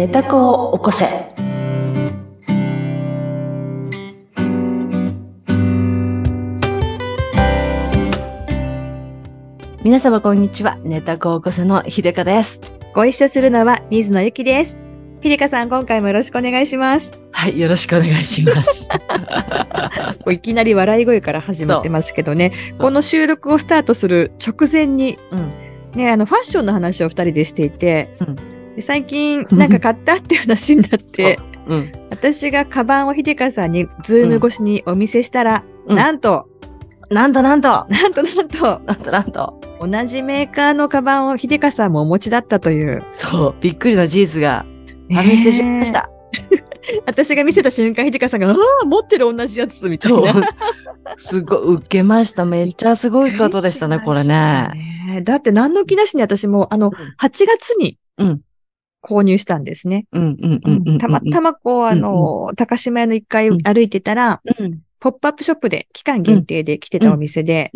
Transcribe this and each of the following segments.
寝た子を起こせ。皆様こんにちは。寝た子を起こせの秀香です。ご一緒するのは水野ゆきです。ひでかさん、今回もよろしくお願いします。はい、よろしくお願いします。いきなり笑い声から始まってますけどね、うこの収録をスタートする直前に、うん。ね、あの、ファッションの話を二人でしていて、うんで最近なんか買ったって話になって、うん。私がカバンをひでかさんにズーム越しにお見せしたら、うんなんと、なんとなんとなんとなんと、なんとなんと同じメーカーのカバンをひでかさんもお持ちだったという。そう、びっくりの事実が判明してしまいました。私が見せた瞬間、ひでかさんが、ああ、持ってる同じやつ、みたいな。。すごい、受けました。めっちゃすごいことでしたね、これね。ね。だって何の気なしに私も、あの、8月にうん購入したんですね。たまたまこう、あの、高島屋の1階うん歩いてたら、うん、ポップアップショップで期間限定で来てたお店で、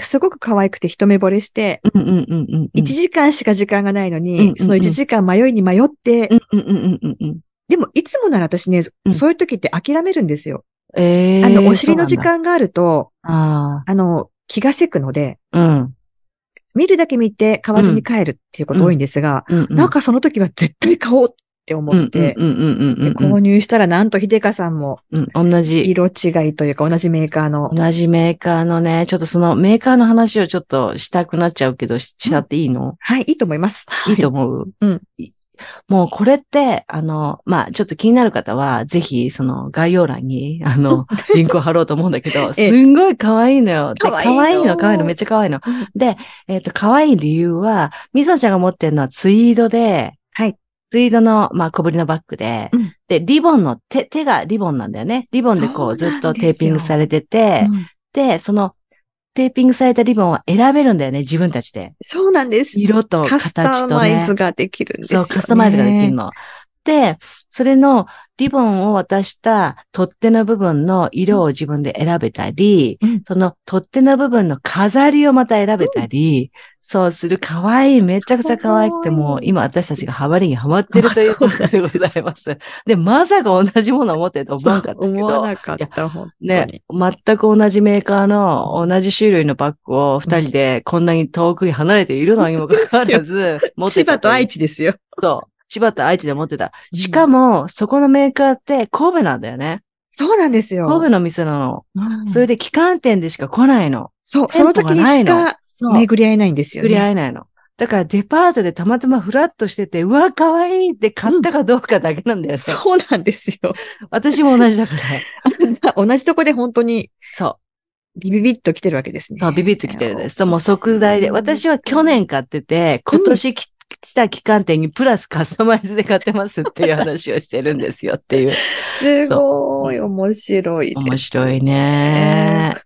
すごく可愛くて一目惚れして、うん、うん、うん、うん。1時間しか時間がないのに、その1時間迷いに迷って。でもいつもなら私ねう、んそういう時って諦めるんですよ。ええー。あの、お尻の時間があると。あの、気がせくので。見るだけ見て買わずに帰るっていうこと多いんですが、うん、うん。なんかその時は絶対買おうって思って。購入したらなんとひでかさんもうん、同じ。色違いというか同じメーカーの。同じメーカーのね、ちょっとそのメーカーの話をちょっとしたくなっちゃうけど、ししちゃっていいの、はい、いいと思います。いいと思思う、うんいもうこれって、あの、まあ、ちょっと気になる方は、ぜひ、その概要欄に、あの、リンクを貼ろうと思うんだけど、すええんごい可愛いのよ。で可愛いの可愛いの、可愛いの、めっちゃ可愛いの。で、えっ、と、可愛い理由は、みさちゃんが持ってるのはツイードで、はい。ツイードの、まあ、小ぶりのバッグで、うんで、リボンの手、手がリボンなんだよね。リボンでこう、ずっとテーピングされてて、うんで、その、テーピングされたリボンは選べるんだよね、自分たちで。そうなんです。色とカスタ形とねマイズ。ができるんですよ、そう、ね。カスタマイズができるの。で、それのリボンを渡した取っ手の部分の色を自分で選べたり、うんその取っ手の部分の飾りをまた選べたり、そうする可愛い、めちゃくちゃ可愛くて、もう今私たちがハマりにハマってるということでございます。で、まさか同じものを持ってると思わなかったけ思わど、なかった、本当に。ね、全く同じメーカーの同じ種類のバッグを二人でこんなに遠くに離れているのにもかかわらず、持って千葉と愛知ですよ。そう。千葉と愛知で持ってた。しかも、そこのメーカーって神戸なんだよね。そうなんですよ。神戸の店なの。うんそれで期間店でしか来ないの。そう、その時にしか。巡り合えないんですよ作り合ね。えないの。だからデパートでたまたまフラッとしてて、うわ、可愛いって買ったかどうかだけなんだよね。そうなんですよ。私も同じだから。同じとこで本当にそう。ビビビッと来てるわけですね。そう、ビビッと来てるんです。そうもう即代で。私は去年買ってて、今年き来た期間店にプラスカスタマイズで買ってますっていう話をしてるんですよっていう。すごい面白い。面白いね。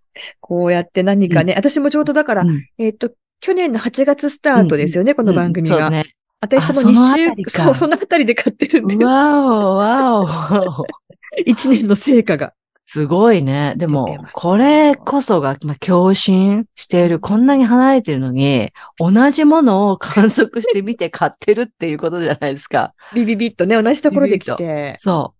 こうやって何かね、私もちょうどだから、うんえっ、と、去年の8月スタートですよね、この番組が。ね。私そのあその2週そう、そのあたりで買ってるんです。わお、わお。1年の成果が。すごいね。でもこれこそが、まあ、共振している、こんなに離れてるのに、同じものを観測してみて買ってるっていうことじゃないですか。ビビビッとね、同じところで来て。そ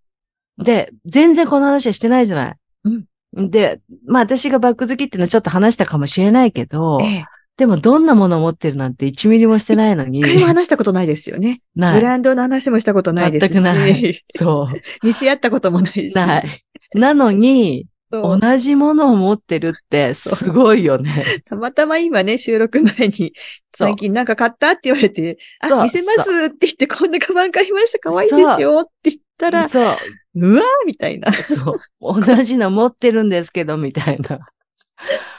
う。で、全然この話はしてないじゃない。うんで、まあ私がバッグ好きっていうのはちょっと話したかもしれないけど、ええ。でもどんなものを持ってるなんて1ミリもしてないのに一、回も話したことないですよね。ない。ブランドの話もしたことないですし。全くないそう。似せ合ったこともないし。ない。なのに、同じものを持ってるってすごいよね。たまたま今ね、収録前に、最近なんか買ったって言われて、あ、見せますって言って、こんなカバン買いました、可愛いですよって言ったら、そう。うわーみたいな。そう。同じの持ってるんですけど、みたいな。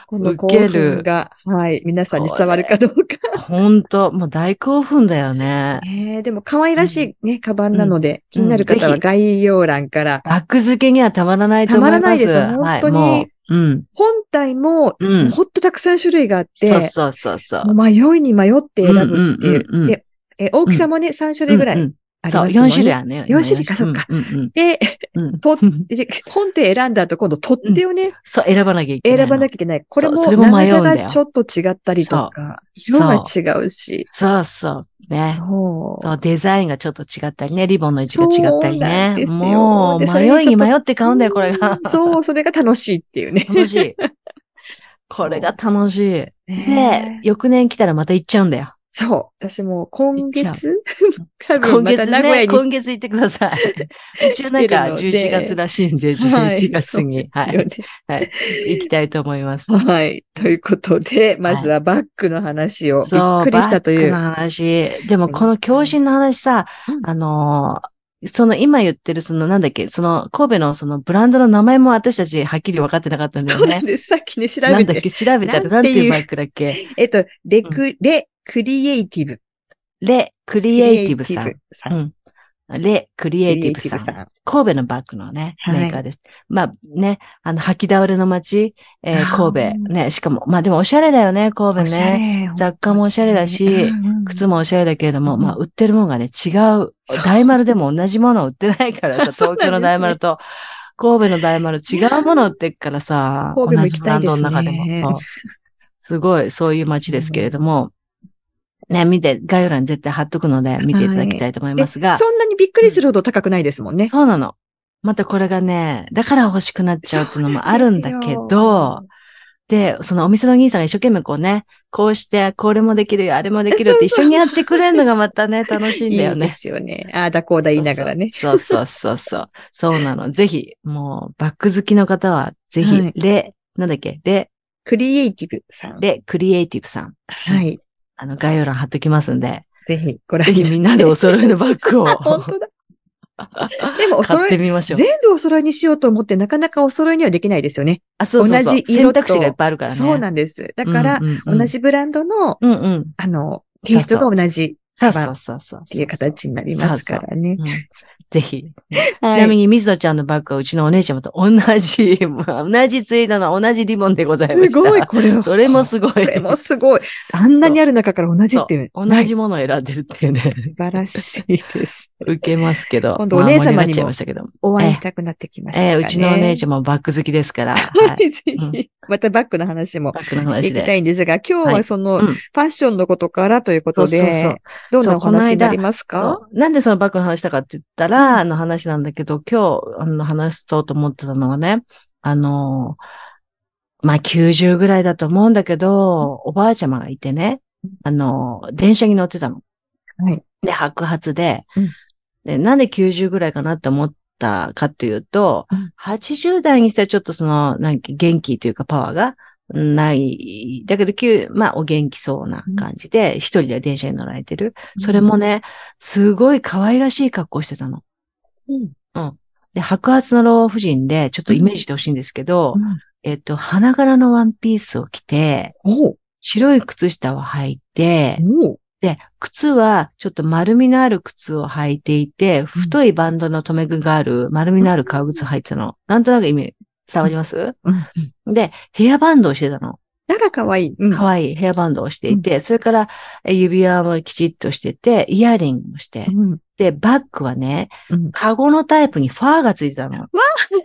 この興奮が、はい、皆さんに伝わるかどうか。ほんと、もう大興奮だよね。えー、でも可愛らしいね、カバンなので、気になる方は概要欄から、バッグ付けにはたまらないと思います。たまらないですよ本当にはいもううん。本体も、うん。ほんとたくさん種類があって、そうそうそうそう。迷いに迷って選ぶっていう。うんうんうんうんで、え大きさもね、3種類ぐらいありますもんね。4種類あるのよ。四種類かそっかうんうんで、うんうん。と、で本って選んだ後、今度取っ手をね、そう、選ばなきゃいけないの。選ばなきゃいけない。これも長さがちょっと違ったりとか、色が違うし。そうそう。ね。そう。そう、デザインがちょっと違ったりね、リボンの位置が違ったりそう。ですよもう、迷いに迷って買うんだよ、これがうん。そう、それが楽しいっていうね。楽しい。これが楽しい。でね、翌年来たらまた行っちゃうんだよ。そう。私も今月多今分また月ね、名古屋に今月行ってください。うちはなんか来てるので11月らしいんで、はい11月に、はい、そうですよねはい。行きたいと思います。はい。ということで、まずはバッグの話をびっくりしたという。バッグの話。でも、この教師の話さ、うんあのーその今言ってる、そのなんだっけ、その神戸のそのブランドの名前も私たちはっきり分かってなかったんだよね。そうなんです。さっきね、調べて。なんだっけ、調べたらなんんていうバッグだっけ？えっと、レク、レ、クリエイティブ。レ・クリエイティブさんさ。うんん。レ・クリエイティブさん。ん。神戸のバッグのね、はいメーカーです。まあね、あの、履き倒れの街、えー神戸。ね、しかも、まあでもおしゃれだよね、神戸ね。れ。雑貨もおしゃれだし靴もおしゃれだけれども、うんまあ、売ってるものがね、違う。大丸でも同じもの売ってないからさ、東京の大丸と、神戸の大丸違うもの売ってっからさ、神戸も行同じブランきたいですねドの中でも、そう。すごい、そういう街ですけれども、ね、見て、概要欄に絶対貼っとくので、見ていただきたいと思いますが、でそんなにびっくりするほど高くないですもんね。そうなの。またこれがね、だから欲しくなっちゃうっていうのもあるんだけど、で、そのお店の兄さんが一生懸命こうね、こうして、これもできるよ、あれもできるよって一緒にやってくれるのがまたね、楽しいんだよね。いいですよね。ああだこうだ言いながらね。そうそうそうそう。そうなの。ぜひ、もう、バッグ好きの方は、ぜひ、はいレ、なんだっけ、レ、クリエイティブさん。レ、クリエイティブさん。はい。あの、概要欄貼っときますんで、ぜひご覧ぜひみんなでお揃いのバッグをあ 本当だ。でもお揃い、みましょう。全部お揃いにしようと思ってなかなかお揃いにはできないですよね。あ、そうそうそう。同じ色と選択肢がいっぱいあるからね。そうなんです。だから、うんうんうん同じブランドの、うんうん。あの、テイストが同じそうそうそうそう。っていう形になりますからね。うんぜひ。ちはいなみに、水野ちゃんのバッグはうちのお姉ちゃまと同じ、まあ同じツイートの同じリボンでございました。すごい、これは。それもすごい。これもすごい。あんなにある中から同じっていう。同じものを選んでるっていうね。素晴らしいです。受けますけど。今度お姉様にも。お会いしたくなってきましたね。ええうちのお姉ちゃんもバッグ好きですから。は。はいい、ぜひ、またバッグの話もしていきたで。いんですが、今日はその、うん。ファッションのことからということで、どんなお話になりますか？なんでそのバッグの話したかって言ったら、あの話なんだけど、今日、あの話そうと思ってたのはね、あの、まあ、90ぐらいだと思うんだけど、おばあちゃまがいてね、あの、電車に乗ってたの。はい。で、白髪で、うん。で、なんで90ぐらいかなって思ったかというと、うん。80代にしてはちょっとその、なんか元気というかパワーがない。だけど、9まあ、お元気そうな感じで、一人で電車に乗られてる。それもね、すごい可愛らしい格好してたの。うん、で、白髪の老婦人で、ちょっとイメージしてほしいんですけど、うん。えっと、花柄のワンピースを着て、白い靴下を履いて、で、靴はちょっと丸みのある靴を履いていて、うん太いバンドの留め具がある丸みのある革靴を履いてたの。なんとなく意味伝わります、うん。で、ヘアバンドをしてたの。なんかかわいい。うん。可愛いヘアバンドをしていて、それからえ指輪もきちっとしてて、イヤリングもして、うん。で、バッグはね、うん。カゴのタイプにファーがついてたの。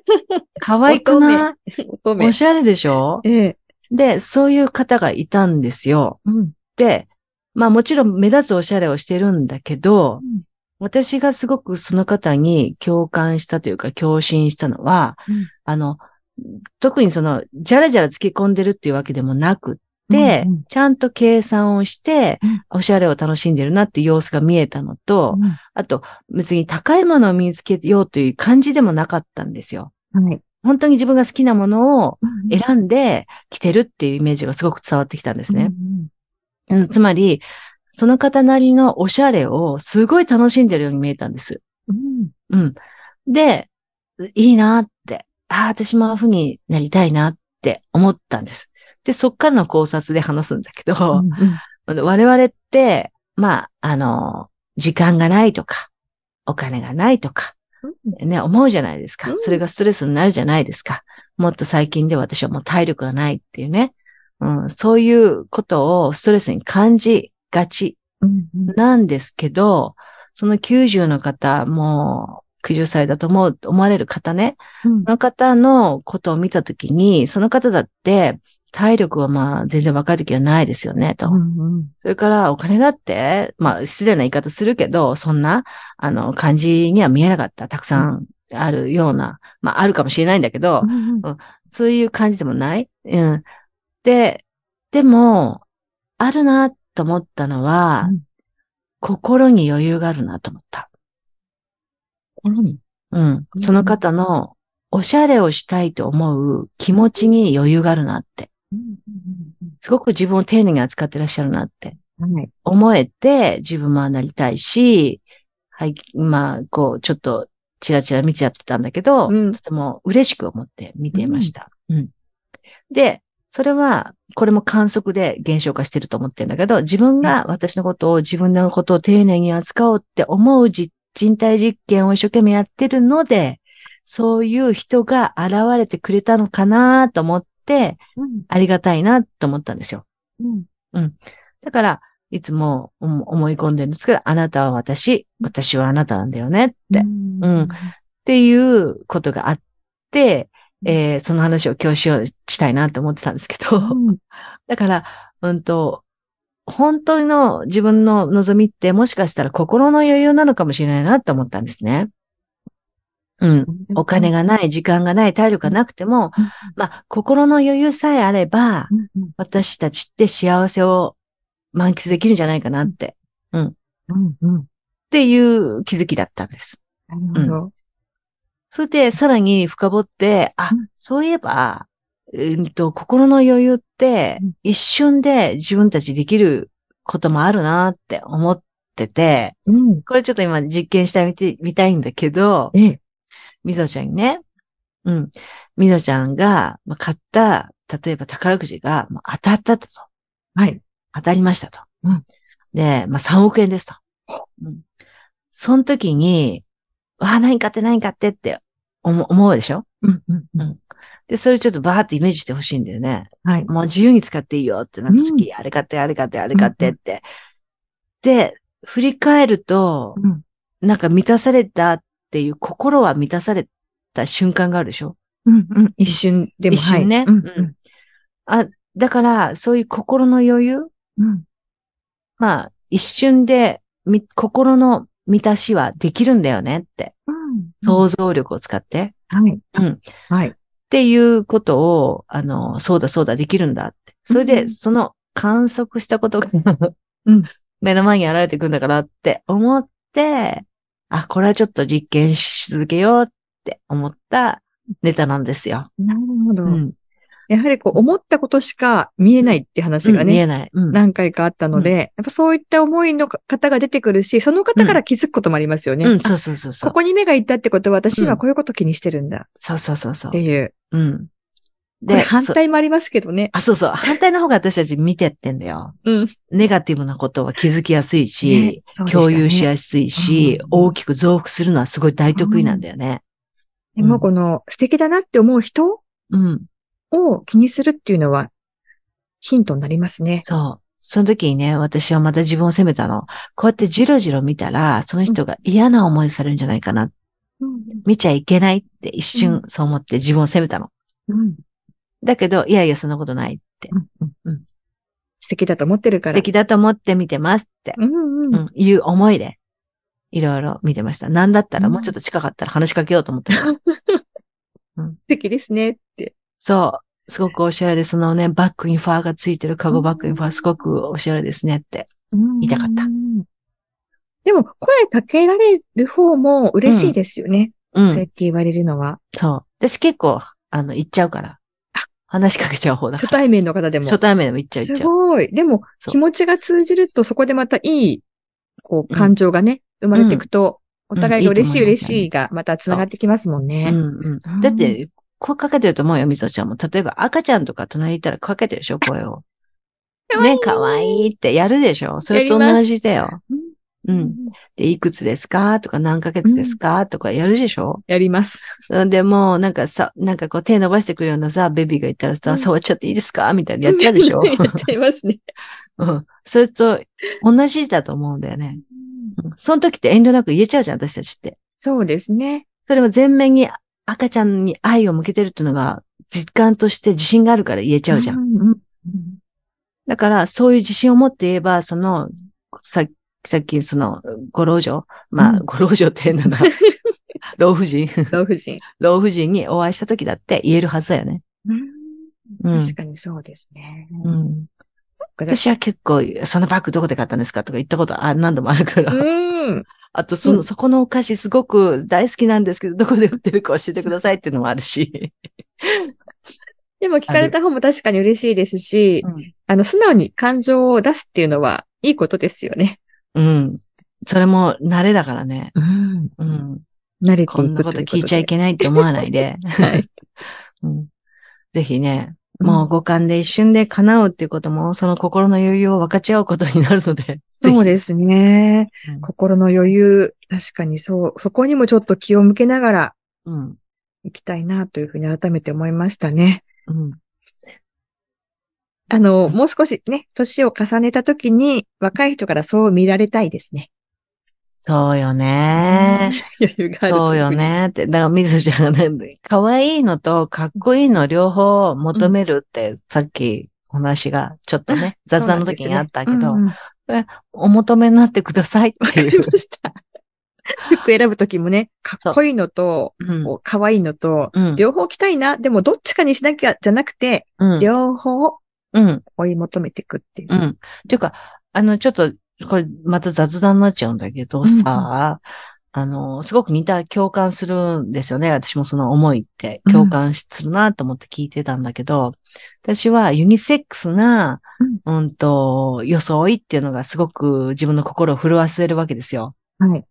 可愛くない？お。しゃれでしょ？ええ。で、そういう方がいたんですよ。うん。で、まあもちろん目立つおしゃれをしてるんだけど、うん。私がすごくその方に共感したというか共振したのは、うん。あの、特にその、じゃらじゃら付け込んでるっていうわけでもなくって、うんうん。ちゃんと計算をしてうん、おしゃれを楽しんでるなっていう様子が見えたのと、うん。あと、別に高いものを身につけようという感じでもなかったんですよ。はい。本当に自分が好きなものをえ選んで着てるっていうイメージがすごく伝わってきたんですね。うんうんつまり、その方なりのおしゃれをすごい楽しんでるように見えたんです。うん。うん。で、いいなって、ああ、私もああいう風になりたいなって思ったんです。で、そっからの考察で話すんだけど、うん 我々って、まあ、あの、時間がないとか、お金がないとか、ね、思うじゃないですかう。んそれがストレスになるじゃないですか。もっと最近で私はもう体力がないっていうね。うん、そういうことをストレスに感じがちうんうんなんですけど、その90の方、もう90歳だと思う、思われる方ね、うんその方のことを見たときに、その方だって、体力はまあ全然若い時はないですよね、と。うんそれからお金だって、まあ失礼な言い方するけど、そんな、あの、感じには見えなかった。たくさんあるような、まああるかもしれないんだけど、うんそういう感じでもないうん。で、でも、あるなと思ったのは、うん心に余裕があるなと思った。心に？うんう。んその方の、おしゃれをしたいと思う気持ちに余裕があるなって。すごく自分を丁寧に扱ってらっしゃるなって。はい。思えて、自分もなりたいし、はい、まあ、こう、ちょっと、チラチラ見ちゃってたんだけど、うんとても嬉しく思って見ていました。うん。で、それは、これも観測で現象化してると思ってるんだけど、自分が私のことを、自分のことを丁寧に扱おうって思うじ人体実験を一生懸命やってるので、そういう人が現れてくれたのかなと思って、うん。ありがたいなと思ったんですよ。うん。だから、いつも思思い込んでるんですけど、あなたは私、私はあなたなんだよねって、っうん。ていうことがあって、えーその話を今日しよう、したいなと思ってたんですけど、うん。だから、うんと、本当の自分の望みってもしかしたら心の余裕なのかもしれないなと思ったんですね。うん。お金がない、時間がない、体力がなくても、うん。まあ、心の余裕さえあれば、うんうん。私たちって幸せを満喫できるんじゃないかなって、うん。うんっていう気づきだったんです。なるほど。それで、さらに深掘って、あうん、そういえば、うんと、心の余裕ってうん、一瞬で自分たちできることもあるなって思ってて、うん。これちょっと今実験してみて、みたいんだけど、ええ。みぞちゃんにね、うん。みぞちゃんがまあ買った、例えば宝くじがまあ当たったと。はい。当たりましたと。うんで、まあ3億円ですと。うん、その時に、わあ、何買って何買ってって思う思うでしょ？うんうんうん。で、それちょっとバーってイメージしてほしいんだよね。はい。もう自由に使っていいよってなった時、あれ買って、あれ買って、あれ買ってって。で、振り返ると、うん。なんか満たされたっていう、心は満たされた瞬間があるでしょ？うんうん。一瞬でも。一瞬ね。はいうん。うん。あ、だから、そういう心の余裕？うん。まあ、一瞬で、み、心の満たしはできるんだよねって。うん想像力を使って。はい。うん。っはい。ていうことを、あの、そうだそうだできるんだって。それで、うんその観測したことが うん目の前に現れてくるんだからって思って、あ、これはちょっと実験し続けようって思ったネタなんですよ。なるほど。うん。やはりこう、思ったことしか見えないって話がね、うん見えない。うん。何回かあったので、やっぱそういった思いの方が出てくるし、その方から気づくこともありますよね。うん、あそうそうそうそう。ここに目がいったってことは私うんはこういうこと気にしてるんだそうそうそうそうって。いう。うん。これ反そ対もありますけどね。あ、そうそう。反対の方が私たち見てってんだよ。うん。ネガティブなことは気づきやすいし、ねね共有しやすいし、うん大きく増幅するのはすごい大得意なんだよね。でもこの素敵だなって思う人うん。を気にするっていうのはヒントになりますね。そう。その時にね、私はまた自分を責めたの。こうやってじろじろ見たら、その人が嫌な思いされるんじゃないかな。見ちゃいけないって一瞬そう思って自分を責めたの。うんだけど、いやいや、そんなことないって。うんうん素敵だと思ってるから。素敵だと思って見てますって、うんうんうん、いう思いで、いろいろ見てました。なんだったらもうちょっと近かったら話しかけようと思ってた。素敵ですねって。そう。すごくおしゃれで、そのね、バッグにファーがついてるカゴバッグにファー、すごくおしゃれですねって。言いたかったうんでも、声かけられる方も嬉しいですよね。うん。そうやって言われるのは。そう。私結構、あの、言っちゃうから。話しかけちゃう方だから。初対面の方でも。初対面でも言っちゃうす。ごい。でも、気持ちが通じると、そこでまたいい、こう、うん感情がね、生まれていくと、お互いが嬉しい嬉しいが、また繋がってきますもんうね。んう。うんんだって、声かけてると思うよ、みそちゃんも。例えば赤ちゃんとか隣にいたらかけてるでしょ、声を。ね、かわいいってやるでしょ。それと同じだよ。うん。で、いくつですか？とか何ヶ月ですか？とかやるでしょ。やります。でも、なんかさ、なんかこう手伸ばしてくるようなさ、ベビーがいたらさ、うん触っちゃっていいですか？みたいなやっちゃうでしょ。やっちゃいますね。うん。それと同じだと思うんだよね。その時って遠慮なく言えちゃうじゃん、私たちって。そうですね。それも全面に赤ちゃんに愛を向けてるっていうのが実感として自信があるから言えちゃうじゃん。ん。うんだから、そういう自信を持って言えば、その、ささっきその、ご老女まあ、うんご老女って変なんだ。老婦人老婦人。老婦人にお会いした時だって言えるはずだよね。うん確かにそうですね。うん。私は結構、そのバッグどこで買ったんですかとか言ったことあ何度もあるから。あうん。あと、その、うんそこのお菓子すごく大好きなんですけど、どこで売ってるか教えてくださいっていうのもあるし。でも聞かれた方も確かに嬉しいですし、あの、素直に感情を出すっていうのは、いいことですよね。うん。それも慣れだからね。うん。うん。慣れていくこんなこと聞いちゃいけけないって思わないで。はい。うん、ぜひね、もう五感で一瞬で叶うっていうことも、その心の余裕を分かち合うことになるので。そうですね。す。うん心の余裕、確かにそう、そこにもちょっと気を向けながらうん。行きたいなというふうに改めて思いましたね。うん。あの、もう少しね、年を重ねた時に、若い人からそう見られたいですね。そうよね。余裕があるといそうよ。ね。って、だから、みずちゃんがね、可愛いのとかっこいいの両方求めるって、さっきお話がちょっとね、雑談の時にあったけど、うんうんわお求めになってくださいってかりいう。ました。服選ぶ時もね、かっこいいのと、可愛いのと、うん。両方着たいな、でもどっちかにしなきゃじゃなくて、うん。両方うん。追い求めていくっていう。うん。っていうか、あの、ちょっと、これ、また雑談になっちゃうんだけどさ、あの、すごく似た共感するんですよね。私もその思いって共感するなと思って聞いてたんだけど、私はユニセックスな、うん、と、装いっていうのがすごく自分の心を震わせるわけですよ。はい。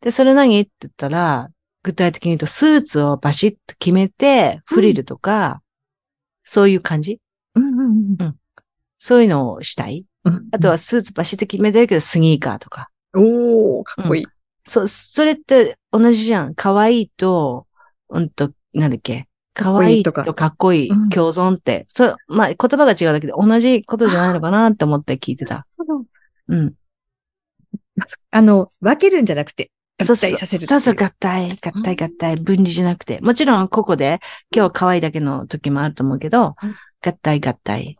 で、それ何？って言ったら、具体的に言うと、スーツをバシッと決めて、フリルとか、そういう感じ？うんうん。うんそういうのをしたい？うん。あとはスーツバシッと決めてるけど、スニーカーとか。おー、かっこいい。そ、それって同じじゃん。可愛いと、うんと、なんだっけ？可愛いとかっこいいとかっこいいうん共存って。それ、まあ、言葉が違うだけで同じことじゃないのかなって思って聞いてた。うん。あの、分けるんじゃなくて、合そうそう体させるそうそう、合体、合体、合体、分離じゃなくて。もちろん、個々で、今日可愛いだけの時もあると思うけどうん、合体、合体。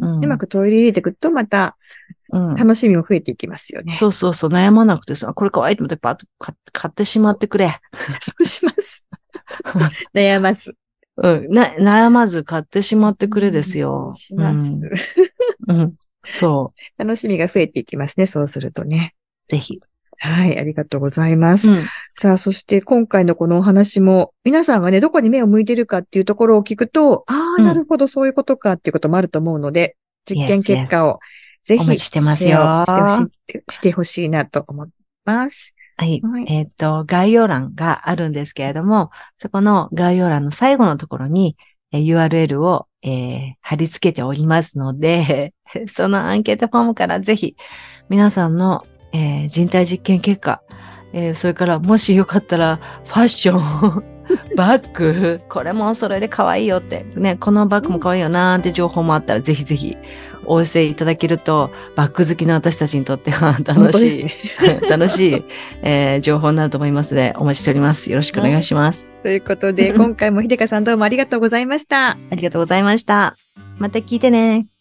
うんうんうまく取り入れていくと、またうん。楽しみも増えていきますよね。そうそうそう、悩まなくてさ、これ可愛いと思ってパッと買買ってしまってくれ。そうします。悩ます。うん。な、悩まず買ってしまってくれですよ。します。うん。うん。そ 楽しみが増えていきますね、そうするとね。う。ぜひ。はい、ありがとうございます。うん。さあ、そして今回のこのお話も、皆さんがね、どこに目を向いてるかっていうところを聞くと、ああ、うんなるほど、そういうことかっていうこともあると思うので、実験結果をぜひしてますよしてほしい、なと思います。はい。はいえっ、と、概要欄があるんですけれども、そこの概要欄の最後のところに、えー URL を、えー貼り付けておりますので、そのアンケートフォームからぜひ、皆さんの、えー人体実験結果、えーそれからもしよかったら、ファッション、バッグ、これもそれで可愛いよって、ね、このバッグも可愛いよなーって情報もあったら、ぜひぜひお寄せいただけると、バッグ好きの私たちにとっては楽しい、ね。楽しい、えー情報になると思いますので、お待ちしております。よろしくお願いします。ということで、今回もひでかさんどうもありがとうございました。ありがとうございました。また聞いてね。